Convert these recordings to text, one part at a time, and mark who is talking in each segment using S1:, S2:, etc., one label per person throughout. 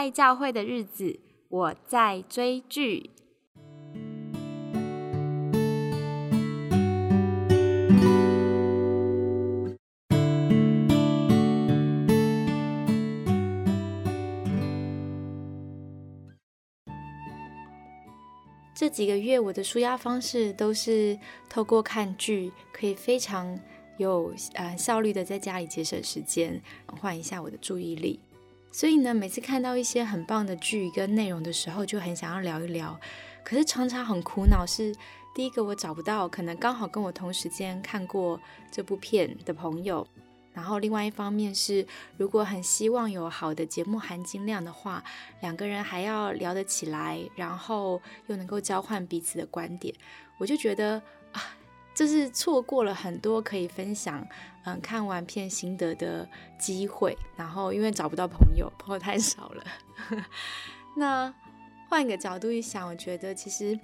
S1: 在教会的日子，我在追剧。这几个月，我的舒压方式都是透过看剧，可以非常有呃效率的在家里节省时间，换一下我的注意力。所以呢，每次看到一些很棒的剧跟内容的时候，就很想要聊一聊。可是常常很苦恼，是第一个我找不到可能刚好跟我同时间看过这部片的朋友。然后，另外一方面是，如果很希望有好的节目含金量的话，两个人还要聊得起来，然后又能够交换彼此的观点，我就觉得就，是错过了很多可以分享嗯看完片心得的机会。然后，因为找不到朋友，朋友太少了。那换一个角度一想，我觉得其实。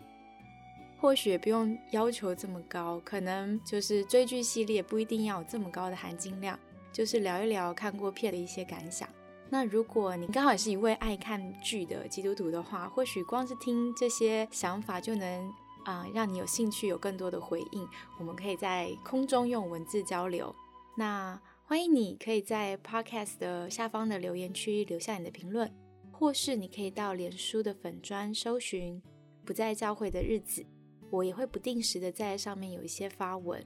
S1: 或许也不用要求这么高，可能就是追剧系列不一定要有这么高的含金量，就是聊一聊看过片的一些感想。那如果你刚好也是一位爱看剧的基督徒的话，或许光是听这些想法就能啊让你有兴趣，有更多的回应。我们可以在空中用文字交流。那欢迎你可以在 Podcast 的下方的留言区留下你的评论，或是你可以到脸书的粉砖搜寻“不在教会的日子”。我也会不定时的在上面有一些发文。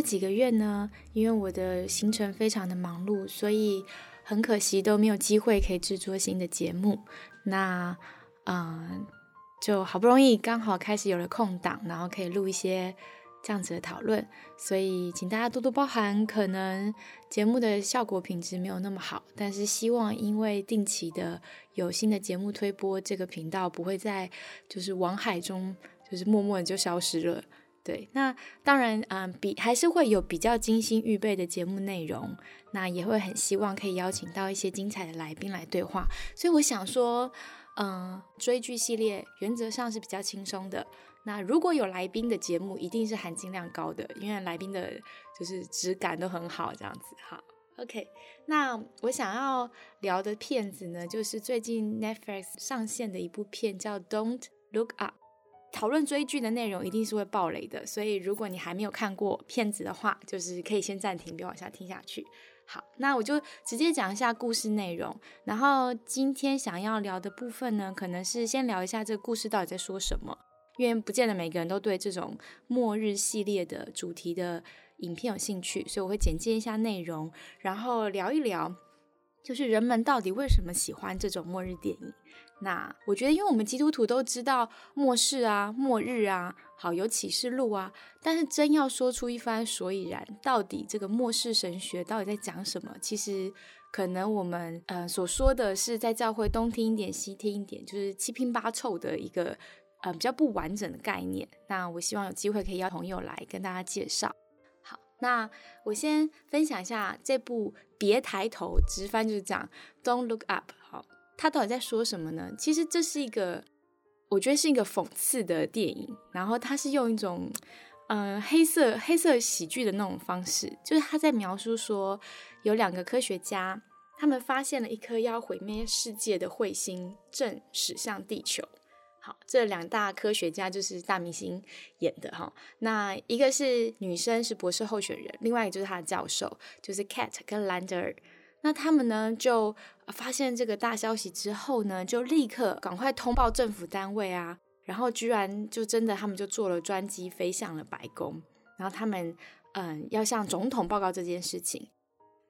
S1: 这几个月呢，因为我的行程非常的忙碌，所以。很可惜都没有机会可以制作新的节目，那嗯，就好不容易刚好开始有了空档，然后可以录一些这样子的讨论，所以请大家多多包涵，可能节目的效果品质没有那么好，但是希望因为定期的有新的节目推播，这个频道不会在就是网海中就是默默的就消失了。对，那当然，嗯，比还是会有比较精心预备的节目内容，那也会很希望可以邀请到一些精彩的来宾来对话。所以我想说，嗯，追剧系列原则上是比较轻松的。那如果有来宾的节目，一定是含金量高的，因为来宾的就是质感都很好，这样子。好，OK。那我想要聊的片子呢，就是最近 Netflix 上线的一部片，叫《Don't Look Up》。讨论追剧的内容一定是会爆雷的，所以如果你还没有看过片子的话，就是可以先暂停，别往下听下去。好，那我就直接讲一下故事内容。然后今天想要聊的部分呢，可能是先聊一下这个故事到底在说什么，因为不见得每个人都对这种末日系列的主题的影片有兴趣，所以我会简介一下内容，然后聊一聊，就是人们到底为什么喜欢这种末日电影。那我觉得，因为我们基督徒都知道末世啊、末日啊，好有启示录啊，但是真要说出一番所以然，到底这个末世神学到底在讲什么？其实可能我们呃所说的是在教会东听一点西听一点，就是七拼八凑的一个呃比较不完整的概念。那我希望有机会可以邀朋友来跟大家介绍。好，那我先分享一下这部《别抬头》，直翻就是讲 “Don't Look Up”。他到底在说什么呢？其实这是一个，我觉得是一个讽刺的电影。然后他是用一种，嗯，黑色黑色喜剧的那种方式，就是他在描述说，有两个科学家，他们发现了一颗要毁灭世界的彗星正驶向地球。好，这两大科学家就是大明星演的哈。那一个是女生，是博士候选人；，另外一个就是他的教授，就是 Cat 跟兰德尔。那他们呢，就发现这个大消息之后呢，就立刻赶快通报政府单位啊，然后居然就真的他们就坐了专机飞向了白宫，然后他们嗯要向总统报告这件事情。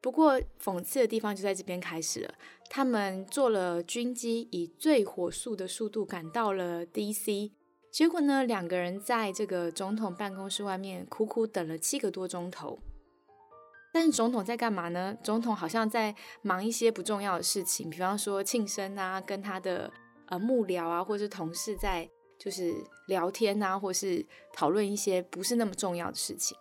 S1: 不过讽刺的地方就在这边开始了，他们坐了军机，以最火速的速度赶到了 D.C.，结果呢，两个人在这个总统办公室外面苦苦等了七个多钟头。但是总统在干嘛呢？总统好像在忙一些不重要的事情，比方说庆生啊，跟他的呃幕僚啊，或者是同事在就是聊天啊，或是讨论一些不是那么重要的事情。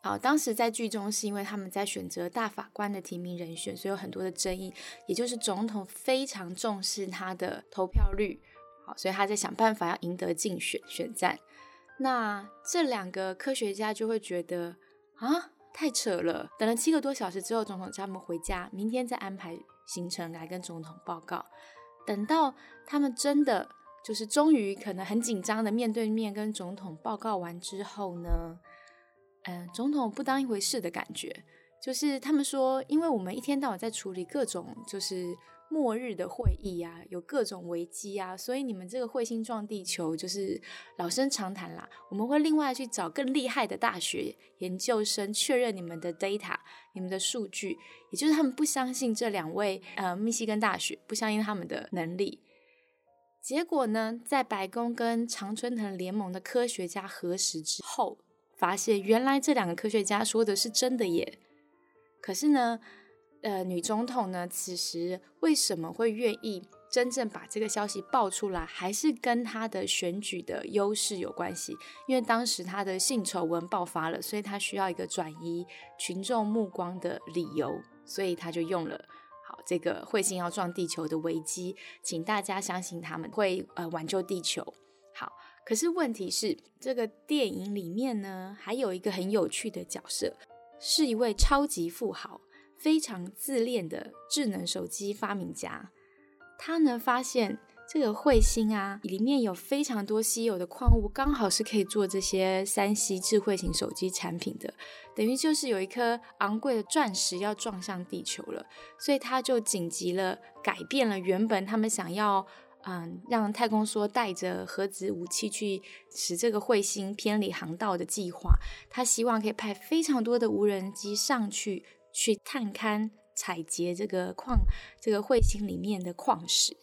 S1: 好，当时在剧中是因为他们在选择大法官的提名人选，所以有很多的争议，也就是总统非常重视他的投票率，好，所以他在想办法要赢得竞选选战。那这两个科学家就会觉得啊，太扯了！等了七个多小时之后，总统叫他们回家，明天再安排行程来跟总统报告。等到他们真的就是终于可能很紧张的面对面跟总统报告完之后呢？嗯，总统不当一回事的感觉，就是他们说，因为我们一天到晚在处理各种就是末日的会议啊，有各种危机啊，所以你们这个彗星撞地球就是老生常谈啦。我们会另外去找更厉害的大学研究生确认你们的 data，你们的数据，也就是他们不相信这两位呃密西根大学，不相信他们的能力。结果呢，在白宫跟常春藤联盟的科学家核实之后。发现原来这两个科学家说的是真的耶！可是呢，呃，女总统呢，此时为什么会愿意真正把这个消息爆出来，还是跟她的选举的优势有关系？因为当时她的性丑闻爆发了，所以她需要一个转移群众目光的理由，所以她就用了好这个彗星要撞地球的危机，请大家相信他们会呃挽救地球。好。可是问题是，这个电影里面呢，还有一个很有趣的角色，是一位超级富豪，非常自恋的智能手机发明家。他呢发现这个彗星啊，里面有非常多稀有的矿物，刚好是可以做这些三 C 智慧型手机产品的。等于就是有一颗昂贵的钻石要撞向地球了，所以他就紧急了，改变了原本他们想要。嗯，让太空梭带着核子武器去使这个彗星偏离航道的计划，他希望可以派非常多的无人机上去，去探勘、采集这个矿、这个彗星里面的矿石。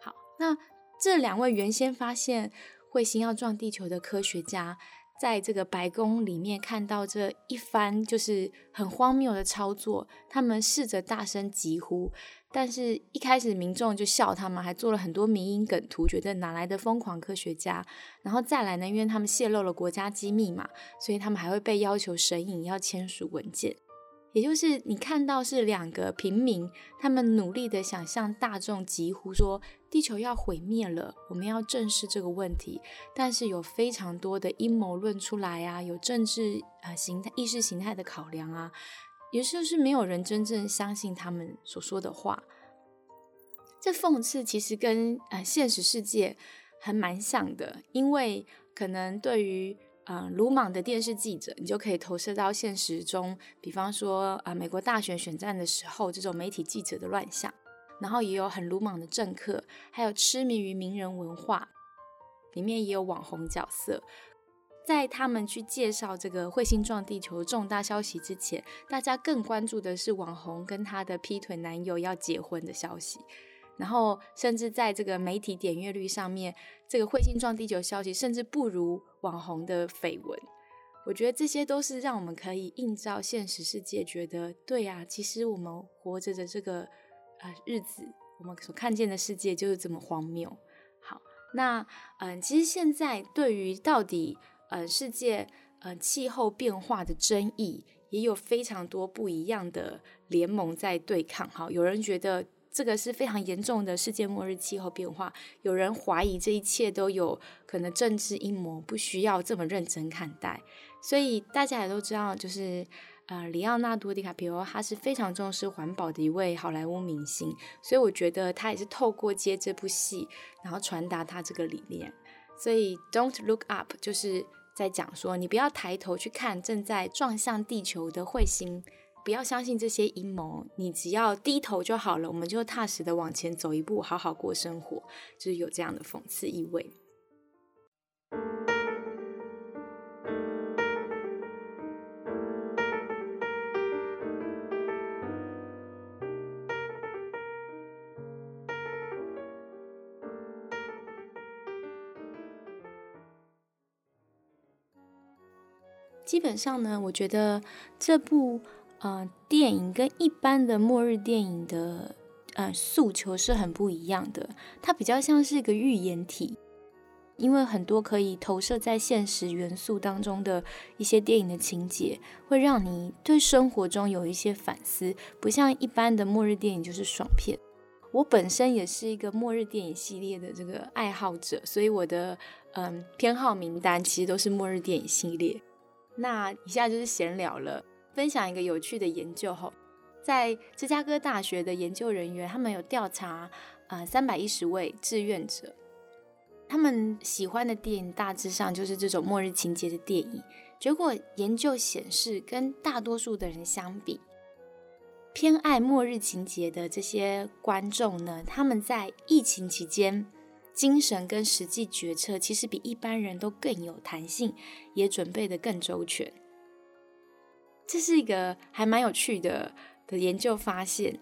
S1: 好，那这两位原先发现彗星要撞地球的科学家。在这个白宫里面看到这一番就是很荒谬的操作，他们试着大声疾呼，但是一开始民众就笑他们，还做了很多迷音梗图，觉得哪来的疯狂科学家？然后再来呢，因为他们泄露了国家机密嘛，所以他们还会被要求神隐，要签署文件。也就是你看到是两个平民，他们努力的想向大众疾呼说地球要毁灭了，我们要正视这个问题。但是有非常多的阴谋论出来啊，有政治啊形态、意识形态的考量啊，也就是没有人真正相信他们所说的话。这讽刺其实跟呃现实世界还蛮像的，因为可能对于。嗯，鲁莽的电视记者，你就可以投射到现实中。比方说，啊，美国大选选战的时候，这种媒体记者的乱象，然后也有很鲁莽的政客，还有痴迷于名人文化，里面也有网红角色。在他们去介绍这个彗星撞地球重大消息之前，大家更关注的是网红跟他的劈腿男友要结婚的消息。然后，甚至在这个媒体点阅率上面，这个彗星撞地球消息甚至不如网红的绯闻。我觉得这些都是让我们可以映照现实世界，觉得对呀，其实我们活着的这个呃日子，我们所看见的世界就是这么荒谬。好，那嗯，其实现在对于到底呃世界呃气候变化的争议，也有非常多不一样的联盟在对抗。哈，有人觉得。这个是非常严重的世界末日气候变化，有人怀疑这一切都有可能政治阴谋，不需要这么认真看待。所以大家也都知道，就是呃，里奥纳多·迪卡皮欧他是非常重视环保的一位好莱坞明星，所以我觉得他也是透过接这部戏，然后传达他这个理念。所以 Don't look up 就是在讲说，你不要抬头去看正在撞向地球的彗星。不要相信这些阴谋，你只要低头就好了，我们就踏实的往前走一步，好好过生活，就是有这样的讽刺意味。基本上呢，我觉得这部。呃，电影跟一般的末日电影的呃诉求是很不一样的，它比较像是一个预言体。因为很多可以投射在现实元素当中的一些电影的情节，会让你对生活中有一些反思，不像一般的末日电影就是爽片。我本身也是一个末日电影系列的这个爱好者，所以我的嗯偏好名单其实都是末日电影系列。那以下就是闲聊了，分享一个有趣的研究后，在芝加哥大学的研究人员，他们有调查啊三百一十位志愿者，他们喜欢的电影大致上就是这种末日情节的电影。结果研究显示，跟大多数的人相比。偏爱末日情节的这些观众呢，他们在疫情期间精神跟实际决策其实比一般人都更有弹性，也准备的更周全。这是一个还蛮有趣的的研究发现。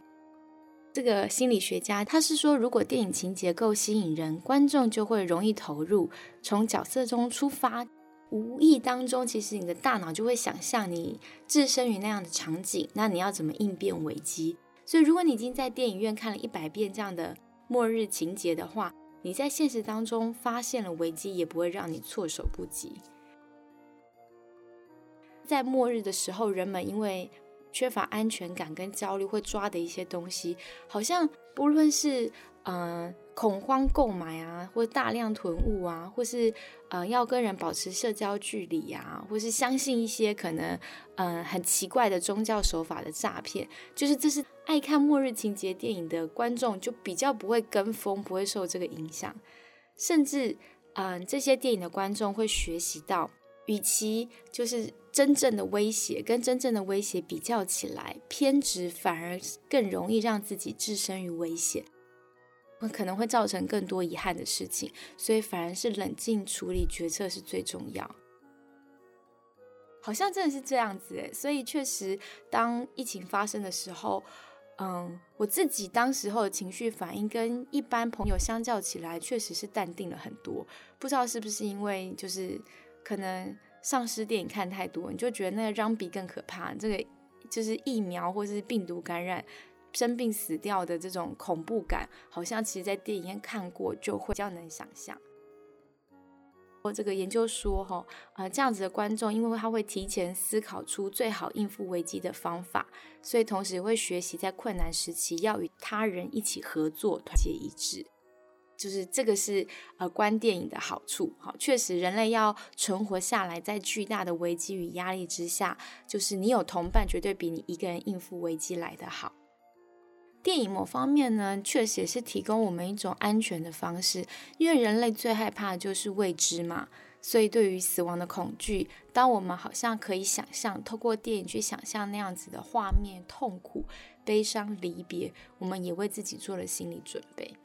S1: 这个心理学家他是说，如果电影情节够吸引人，观众就会容易投入，从角色中出发。无意当中，其实你的大脑就会想象你置身于那样的场景，那你要怎么应变危机？所以，如果你已经在电影院看了一百遍这样的末日情节的话，你在现实当中发现了危机，也不会让你措手不及。在末日的时候，人们因为缺乏安全感跟焦虑，会抓的一些东西，好像不论是嗯。恐慌购买啊，或大量囤物啊，或是呃要跟人保持社交距离啊，或是相信一些可能嗯很奇怪的宗教手法的诈骗，就是这是爱看末日情节电影的观众就比较不会跟风，不会受这个影响，甚至嗯这些电影的观众会学习到，与其就是真正的威胁跟真正的威胁比较起来，偏执反而更容易让自己置身于危险。可能会造成更多遗憾的事情，所以反而是冷静处理决策是最重要。好像真的是这样子诶，所以确实，当疫情发生的时候，嗯，我自己当时候的情绪反应跟一般朋友相较起来，确实是淡定了很多。不知道是不是因为就是可能丧尸电影看太多，你就觉得那个让比更可怕，这个就是疫苗或者是病毒感染。生病死掉的这种恐怖感，好像其实在电影院看过就会比较能想象。我这个研究说，哈，呃，这样子的观众，因为他会提前思考出最好应付危机的方法，所以同时会学习在困难时期要与他人一起合作，团结一致。就是这个是呃观电影的好处。好，确实人类要存活下来，在巨大的危机与压力之下，就是你有同伴，绝对比你一个人应付危机来得好。电影某方面呢，确实也是提供我们一种安全的方式，因为人类最害怕的就是未知嘛。所以对于死亡的恐惧，当我们好像可以想象，透过电影去想象那样子的画面，痛苦、悲伤、离别，我们也为自己做了心理准备。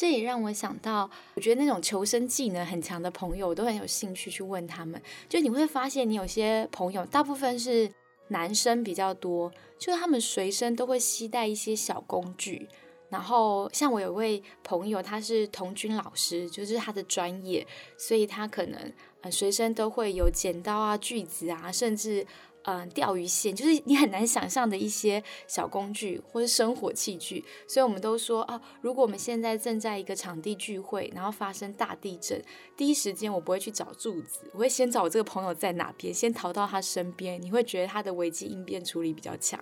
S1: 这也让我想到，我觉得那种求生技能很强的朋友，我都很有兴趣去问他们。就你会发现，你有些朋友，大部分是。男生比较多，就是他们随身都会携带一些小工具。然后像我有位朋友，他是童军老师，就是他的专业，所以他可能呃随身都会有剪刀啊、锯子啊，甚至。嗯，钓鱼线就是你很难想象的一些小工具或者生活器具，所以我们都说啊，如果我们现在正在一个场地聚会，然后发生大地震，第一时间我不会去找柱子，我会先找我这个朋友在哪边，先逃到他身边。你会觉得他的危机应变处理比较强。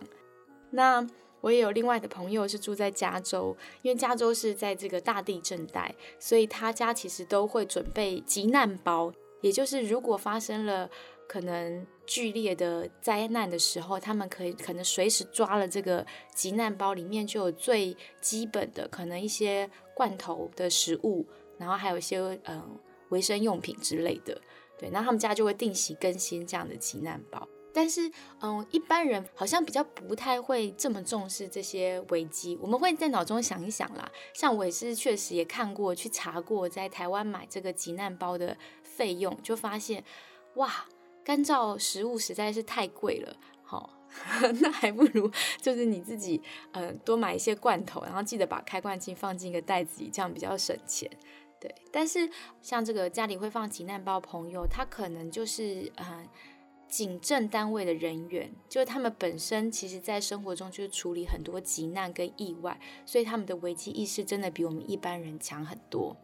S1: 那我也有另外的朋友是住在加州，因为加州是在这个大地震带，所以他家其实都会准备急难包，也就是如果发生了。可能剧烈的灾难的时候，他们可以可能随时抓了这个急难包，里面就有最基本的可能一些罐头的食物，然后还有一些嗯卫生用品之类的。对，那他们家就会定期更新这样的急难包。但是嗯，一般人好像比较不太会这么重视这些危机。我们会在脑中想一想啦，像我也是确实也看过去查过，在台湾买这个急难包的费用，就发现哇。干燥食物实在是太贵了，好，那还不如就是你自己，嗯，多买一些罐头，然后记得把开罐器放进一个袋子里，这样比较省钱。对，但是像这个家里会放急难包朋友，他可能就是，嗯，警政单位的人员，就是他们本身其实在生活中就是处理很多急难跟意外，所以他们的危机意识真的比我们一般人强很多。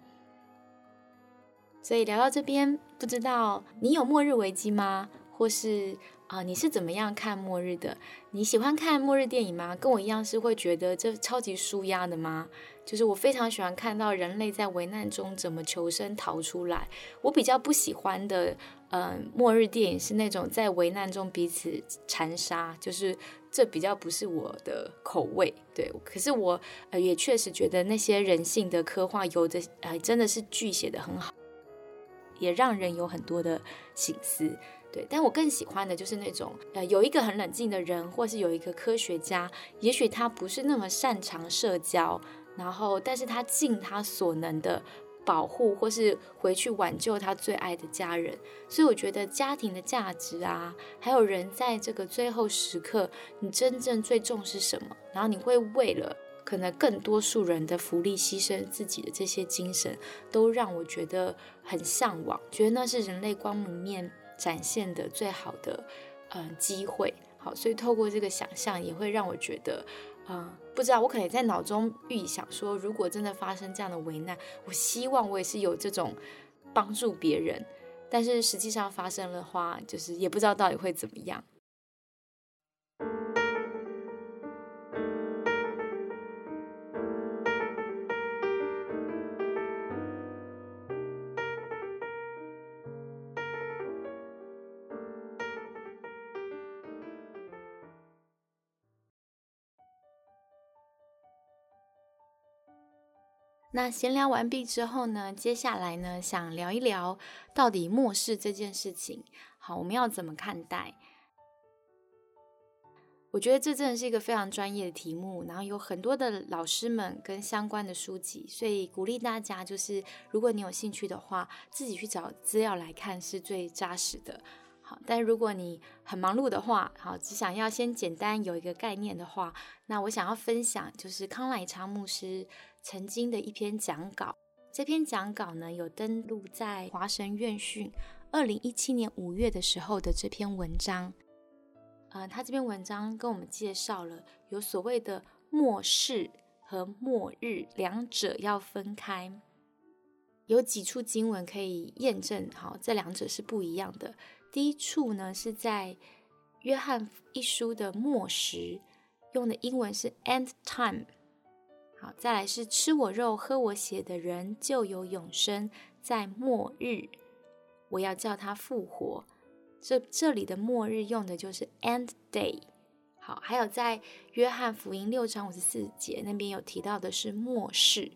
S1: 所以聊到这边，不知道你有末日危机吗？或是啊，你是怎么样看末日的？你喜欢看末日电影吗？跟我一样是会觉得这超级舒压的吗？就是我非常喜欢看到人类在危难中怎么求生逃出来。我比较不喜欢的，嗯，末日电影是那种在危难中彼此残杀，就是这比较不是我的口味。对，可是我呃也确实觉得那些人性的刻画，有的呃真的是剧写的很好。也让人有很多的心思，对。但我更喜欢的就是那种，呃，有一个很冷静的人，或是有一个科学家，也许他不是那么擅长社交，然后，但是他尽他所能的保护，或是回去挽救他最爱的家人。所以我觉得家庭的价值啊，还有人在这个最后时刻，你真正最重视什么？然后你会为了。可能更多数人的福利牺牲自己的这些精神，都让我觉得很向往，觉得那是人类光明面展现的最好的嗯机会。好，所以透过这个想象，也会让我觉得，嗯，不知道我可能在脑中预想说，如果真的发生这样的危难，我希望我也是有这种帮助别人，但是实际上发生的话，就是也不知道到底会怎么样。那闲聊完毕之后呢，接下来呢，想聊一聊到底末世这件事情，好，我们要怎么看待？我觉得这真的是一个非常专业的题目，然后有很多的老师们跟相关的书籍，所以鼓励大家就是，如果你有兴趣的话，自己去找资料来看是最扎实的。好，但如果你很忙碌的话，好，只想要先简单有一个概念的话，那我想要分享就是康乃昌牧师。曾经的一篇讲稿，这篇讲稿呢有登录在华神院讯二零一七年五月的时候的这篇文章。呃，他这篇文章跟我们介绍了有所谓的末世和末日两者要分开，有几处经文可以验证，好，这两者是不一样的。第一处呢是在约翰一书的末时，用的英文是 end time。好，再来是吃我肉、喝我血的人就有永生，在末日我要叫他复活。这这里的末日用的就是 end day。好，还有在约翰福音六章五十四节那边有提到的是末世。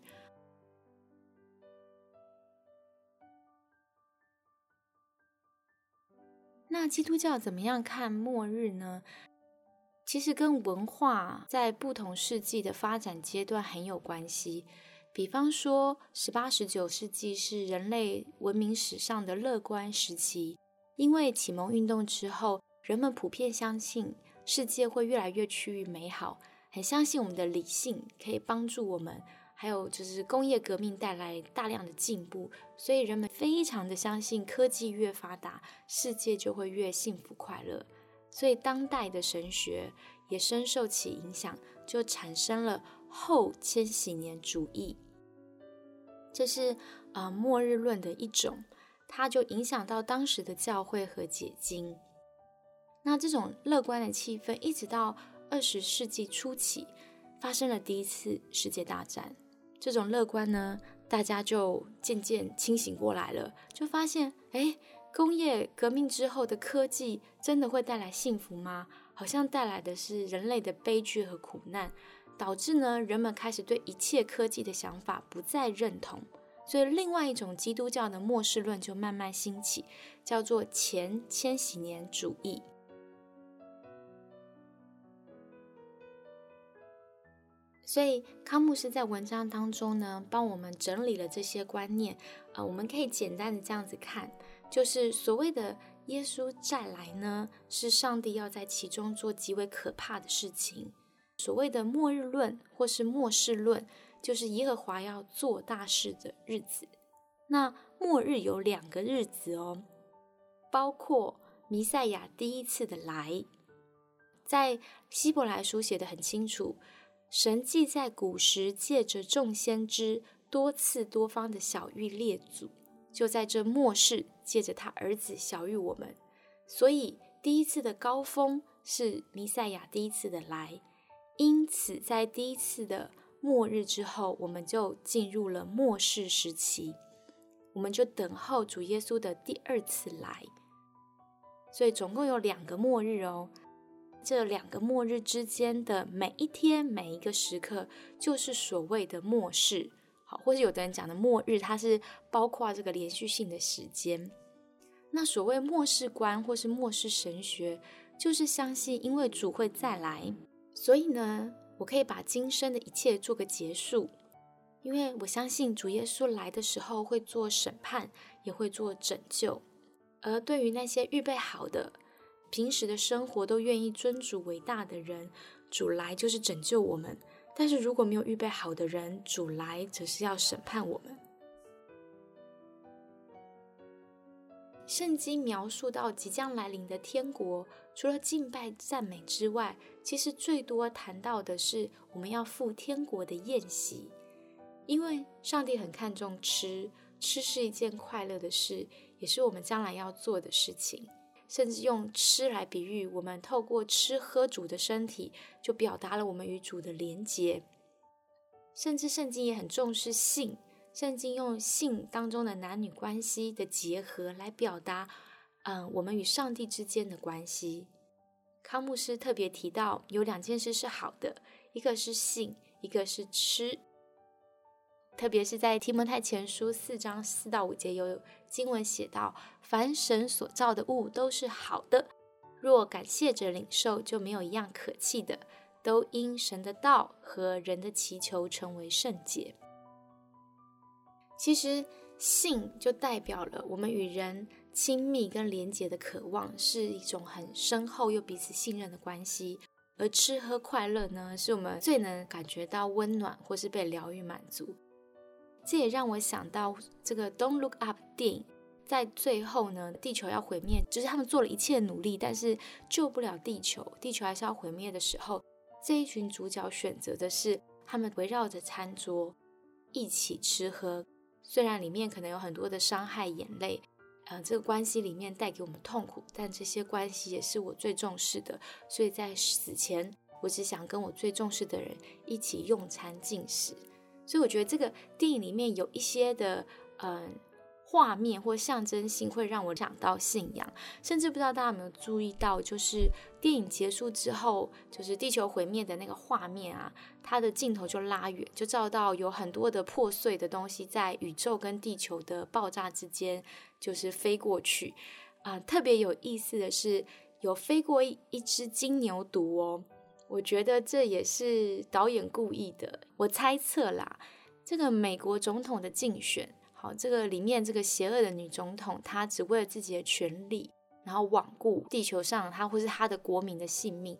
S1: 那基督教怎么样看末日呢？其实跟文化在不同世纪的发展阶段很有关系。比方说，十八、十九世纪是人类文明史上的乐观时期，因为启蒙运动之后，人们普遍相信世界会越来越趋于美好，很相信我们的理性可以帮助我们。还有就是工业革命带来大量的进步，所以人们非常的相信科技越发达，世界就会越幸福快乐。所以，当代的神学也深受其影响，就产生了后千禧年主义。这是呃末日论的一种，它就影响到当时的教会和解经。那这种乐观的气氛，一直到二十世纪初期，发生了第一次世界大战。这种乐观呢，大家就渐渐清醒过来了，就发现，哎。工业革命之后的科技真的会带来幸福吗？好像带来的是人类的悲剧和苦难，导致呢人们开始对一切科技的想法不再认同，所以另外一种基督教的末世论就慢慢兴起，叫做前千禧年主义。所以康姆斯在文章当中呢，帮我们整理了这些观念，呃，我们可以简单的这样子看。就是所谓的耶稣再来呢，是上帝要在其中做极为可怕的事情。所谓的末日论或是末世论，就是耶和华要做大事的日子。那末日有两个日子哦，包括弥赛亚第一次的来。在希伯来书写的很清楚，神既在古时借着众先知多次多方的小谕列祖，就在这末世借着他儿子小谕我们。所以第一次的高峰是弥赛亚第一次的来，因此在第一次的末日之后，我们就进入了末世时期，我们就等候主耶稣的第二次来。所以总共有两个末日哦。这两个末日之间的每一天、每一个时刻，就是所谓的末世，好，或是有的人讲的末日，它是包括这个连续性的时间。那所谓末世观或是末世神学，就是相信因为主会再来，所以呢，我可以把今生的一切做个结束，因为我相信主耶稣来的时候会做审判，也会做拯救。而对于那些预备好的，平时的生活都愿意尊主为大的人，主来就是拯救我们；但是如果没有预备好的人，主来则是要审判我们。圣经描述到即将来临的天国，除了敬拜赞美之外，其实最多谈到的是我们要赴天国的宴席，因为上帝很看重吃，吃是一件快乐的事，也是我们将来要做的事情。甚至用吃来比喻，我们透过吃喝主的身体，就表达了我们与主的连结。甚至圣经也很重视性，圣经用性当中的男女关系的结合来表达，嗯，我们与上帝之间的关系。康牧师特别提到，有两件事是好的，一个是性，一个是吃。特别是在提摩太前书四章四到五节有经文写道：“凡神所造的物都是好的，若感谢着领受，就没有一样可弃的，都因神的道和人的祈求成为圣洁。”其实信就代表了我们与人亲密跟连结的渴望，是一种很深厚又彼此信任的关系。而吃喝快乐呢，是我们最能感觉到温暖或是被疗愈满足。这也让我想到这个《Don't Look Up》电影，在最后呢，地球要毁灭，就是他们做了一切努力，但是救不了地球，地球还是要毁灭的时候，这一群主角选择的是他们围绕着餐桌一起吃喝，虽然里面可能有很多的伤害、眼泪，呃，这个关系里面带给我们痛苦，但这些关系也是我最重视的，所以在死前，我只想跟我最重视的人一起用餐进食。所以我觉得这个电影里面有一些的嗯画面或象征性，会让我想到信仰。甚至不知道大家有没有注意到，就是电影结束之后，就是地球毁灭的那个画面啊，它的镜头就拉远，就照到有很多的破碎的东西在宇宙跟地球的爆炸之间，就是飞过去啊。特别有意思的是，有飞过一一只金牛犊哦。我觉得这也是导演故意的。我猜测啦，这个美国总统的竞选，好，这个里面这个邪恶的女总统，她只为了自己的权利，然后罔顾地球上她或是她的国民的性命。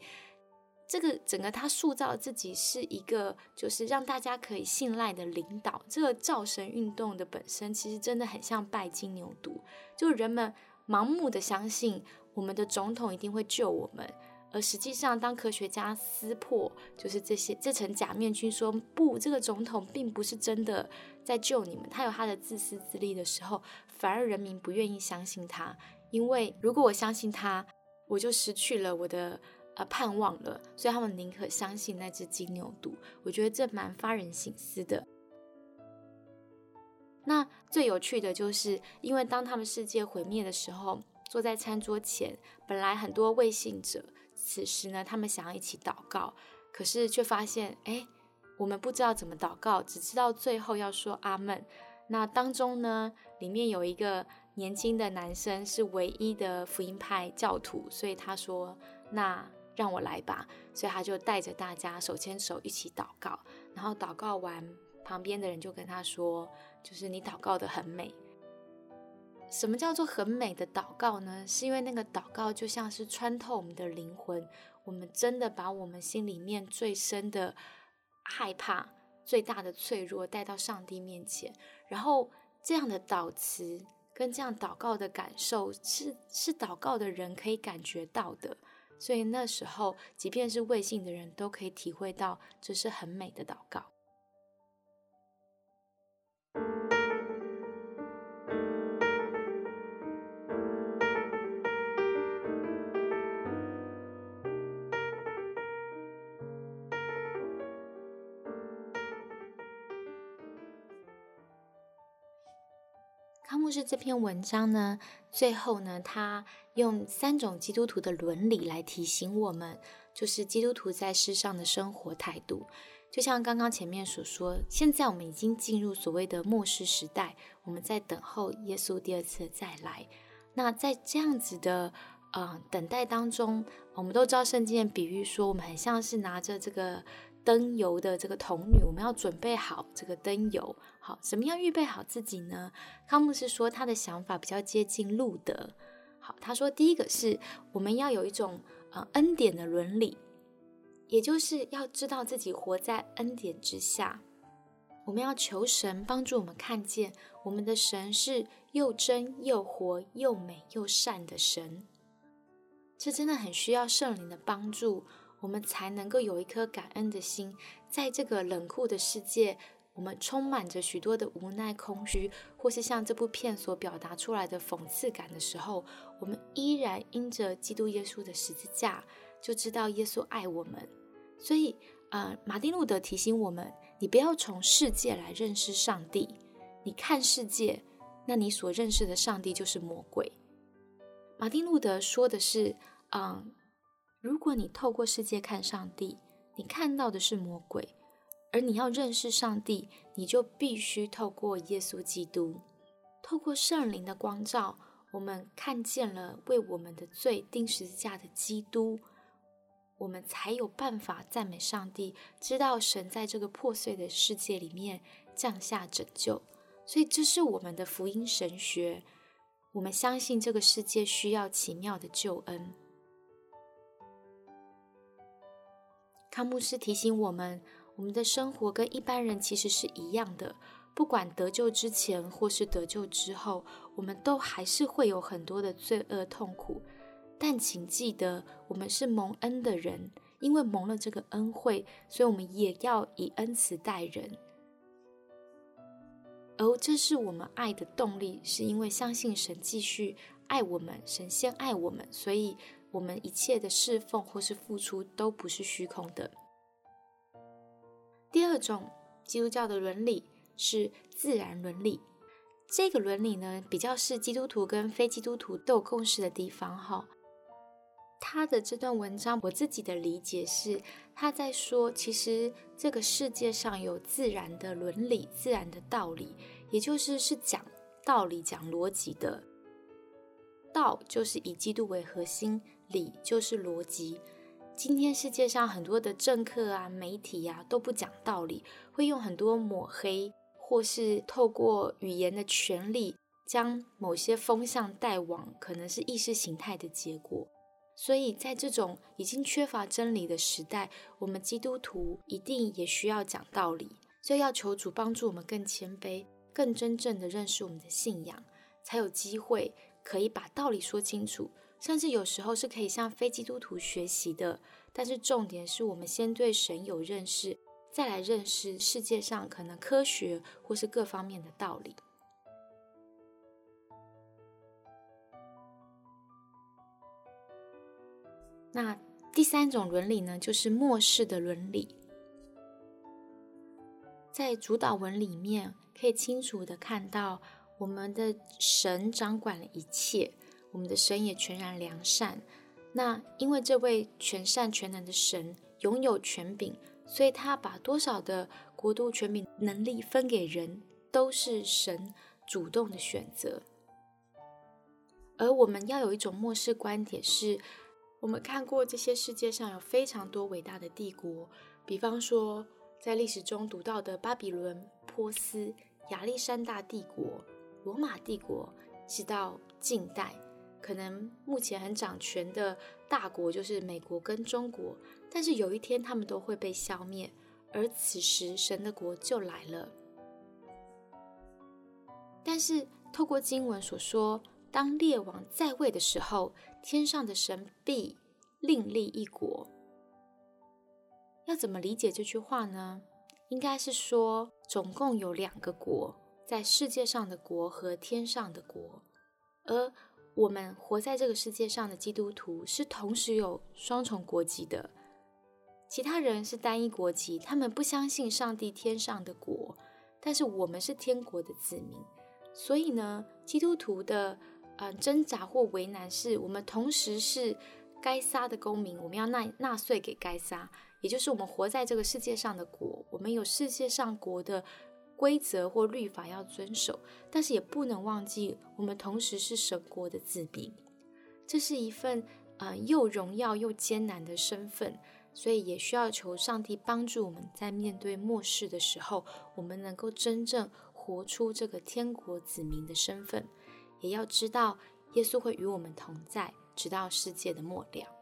S1: 这个整个她塑造自己是一个，就是让大家可以信赖的领导。这个造神运动的本身，其实真的很像拜金牛犊，就人们盲目的相信我们的总统一定会救我们。而实际上，当科学家撕破就是这些这层假面具，说不，这个总统并不是真的在救你们，他有他的自私自利的时候，反而人民不愿意相信他，因为如果我相信他，我就失去了我的呃盼望了，所以他们宁可相信那只金牛犊。我觉得这蛮发人省思的。那最有趣的就是，因为当他们世界毁灭的时候，坐在餐桌前，本来很多未信者。此时呢，他们想要一起祷告，可是却发现，哎，我们不知道怎么祷告，只知道最后要说阿门。那当中呢，里面有一个年轻的男生是唯一的福音派教徒，所以他说：“那让我来吧。”所以他就带着大家手牵手一起祷告。然后祷告完，旁边的人就跟他说：“就是你祷告的很美。”什么叫做很美的祷告呢？是因为那个祷告就像是穿透我们的灵魂，我们真的把我们心里面最深的害怕、最大的脆弱带到上帝面前，然后这样的祷词跟这样祷告的感受，是是祷告的人可以感觉到的。所以那时候，即便是未信的人都可以体会到，这是很美的祷告。康牧师这篇文章呢，最后呢，他用三种基督徒的伦理来提醒我们，就是基督徒在世上的生活态度。就像刚刚前面所说，现在我们已经进入所谓的末世时代，我们在等候耶稣第二次再来。那在这样子的呃等待当中，我们都知道圣经的比喻说，我们很像是拿着这个。灯油的这个童女，我们要准备好这个灯油。好，怎么样预备好自己呢？康姆斯说他的想法比较接近路德。好，他说第一个是我们要有一种呃恩典的伦理，也就是要知道自己活在恩典之下。我们要求神帮助我们看见我们的神是又真又活又美又善的神。这真的很需要圣灵的帮助。我们才能够有一颗感恩的心，在这个冷酷的世界，我们充满着许多的无奈、空虚，或是像这部片所表达出来的讽刺感的时候，我们依然因着基督耶稣的十字架，就知道耶稣爱我们。所以，呃，马丁路德提醒我们：你不要从世界来认识上帝。你看世界，那你所认识的上帝就是魔鬼。马丁路德说的是，嗯。如果你透过世界看上帝，你看到的是魔鬼；而你要认识上帝，你就必须透过耶稣基督，透过圣灵的光照，我们看见了为我们的罪钉十字架的基督，我们才有办法赞美上帝，知道神在这个破碎的世界里面降下拯救。所以，这是我们的福音神学。我们相信这个世界需要奇妙的救恩。汤牧师提醒我们，我们的生活跟一般人其实是一样的。不管得救之前或是得救之后，我们都还是会有很多的罪恶痛苦。但请记得，我们是蒙恩的人，因为蒙了这个恩惠，所以我们也要以恩慈待人。而这是我们爱的动力，是因为相信神继续爱我们，神先爱我们，所以。我们一切的侍奉或是付出都不是虚空的。第二种基督教的伦理是自然伦理，这个伦理呢，比较是基督徒跟非基督徒都有共识的地方。哈，他的这段文章，我自己的理解是，他在说，其实这个世界上有自然的伦理、自然的道理，也就是是讲道理、讲逻辑的。道就是以基督为核心。理就是逻辑。今天世界上很多的政客啊、媒体啊都不讲道理，会用很多抹黑，或是透过语言的权利，将某些风向带往可能是意识形态的结果。所以在这种已经缺乏真理的时代，我们基督徒一定也需要讲道理。所以要求主帮助我们更谦卑，更真正的认识我们的信仰，才有机会可以把道理说清楚。甚至有时候是可以向非基督徒学习的，但是重点是我们先对神有认识，再来认识世界上可能科学或是各方面的道理。那第三种伦理呢，就是末世的伦理，在主导文里面可以清楚的看到，我们的神掌管了一切。我们的神也全然良善，那因为这位全善全能的神拥有权柄，所以他把多少的国度权柄能力分给人，都是神主动的选择。而我们要有一种末世观点，是我们看过这些世界上有非常多伟大的帝国，比方说在历史中读到的巴比伦、波斯、亚历山大帝国、罗马帝国，直到近代。可能目前很掌权的大国就是美国跟中国，但是有一天他们都会被消灭，而此时神的国就来了。但是透过经文所说，当列王在位的时候，天上的神必另立一国。要怎么理解这句话呢？应该是说，总共有两个国，在世界上的国和天上的国，而我们活在这个世界上的基督徒是同时有双重国籍的。其他人是单一国籍，他们不相信上帝天上的国，但是我们是天国的子民，所以呢，基督徒的呃挣扎或为难是，我们同时是该撒的公民，我们要纳纳税给该撒。也就是我们活在这个世界上的国，我们有世界上国的规则或律法要遵守，但是也不能忘记，我们同时是神国的子民。这是一份呃又荣耀又艰难的身份，所以也需要求上帝帮助我们在面对末世的时候，我们能够真正活出这个天国子民的身份。也要知道，耶稣会与我们同在，直到世界的末了。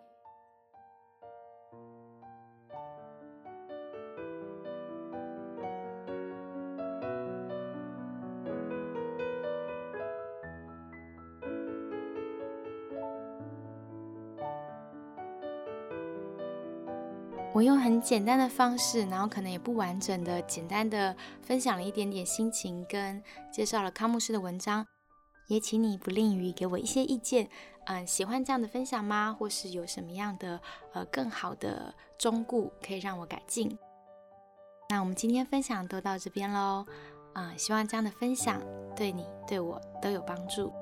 S1: 我用很简单的方式，然后可能也不完整的，简单的分享了一点点心情，跟介绍了康牧师的文章，也请你不吝于给我一些意见。嗯，喜欢这样的分享吗？或是有什么样的呃更好的忠固可以让我改进？那我们今天分享都到这边喽。啊，希望这样的分享对你对我都有帮助。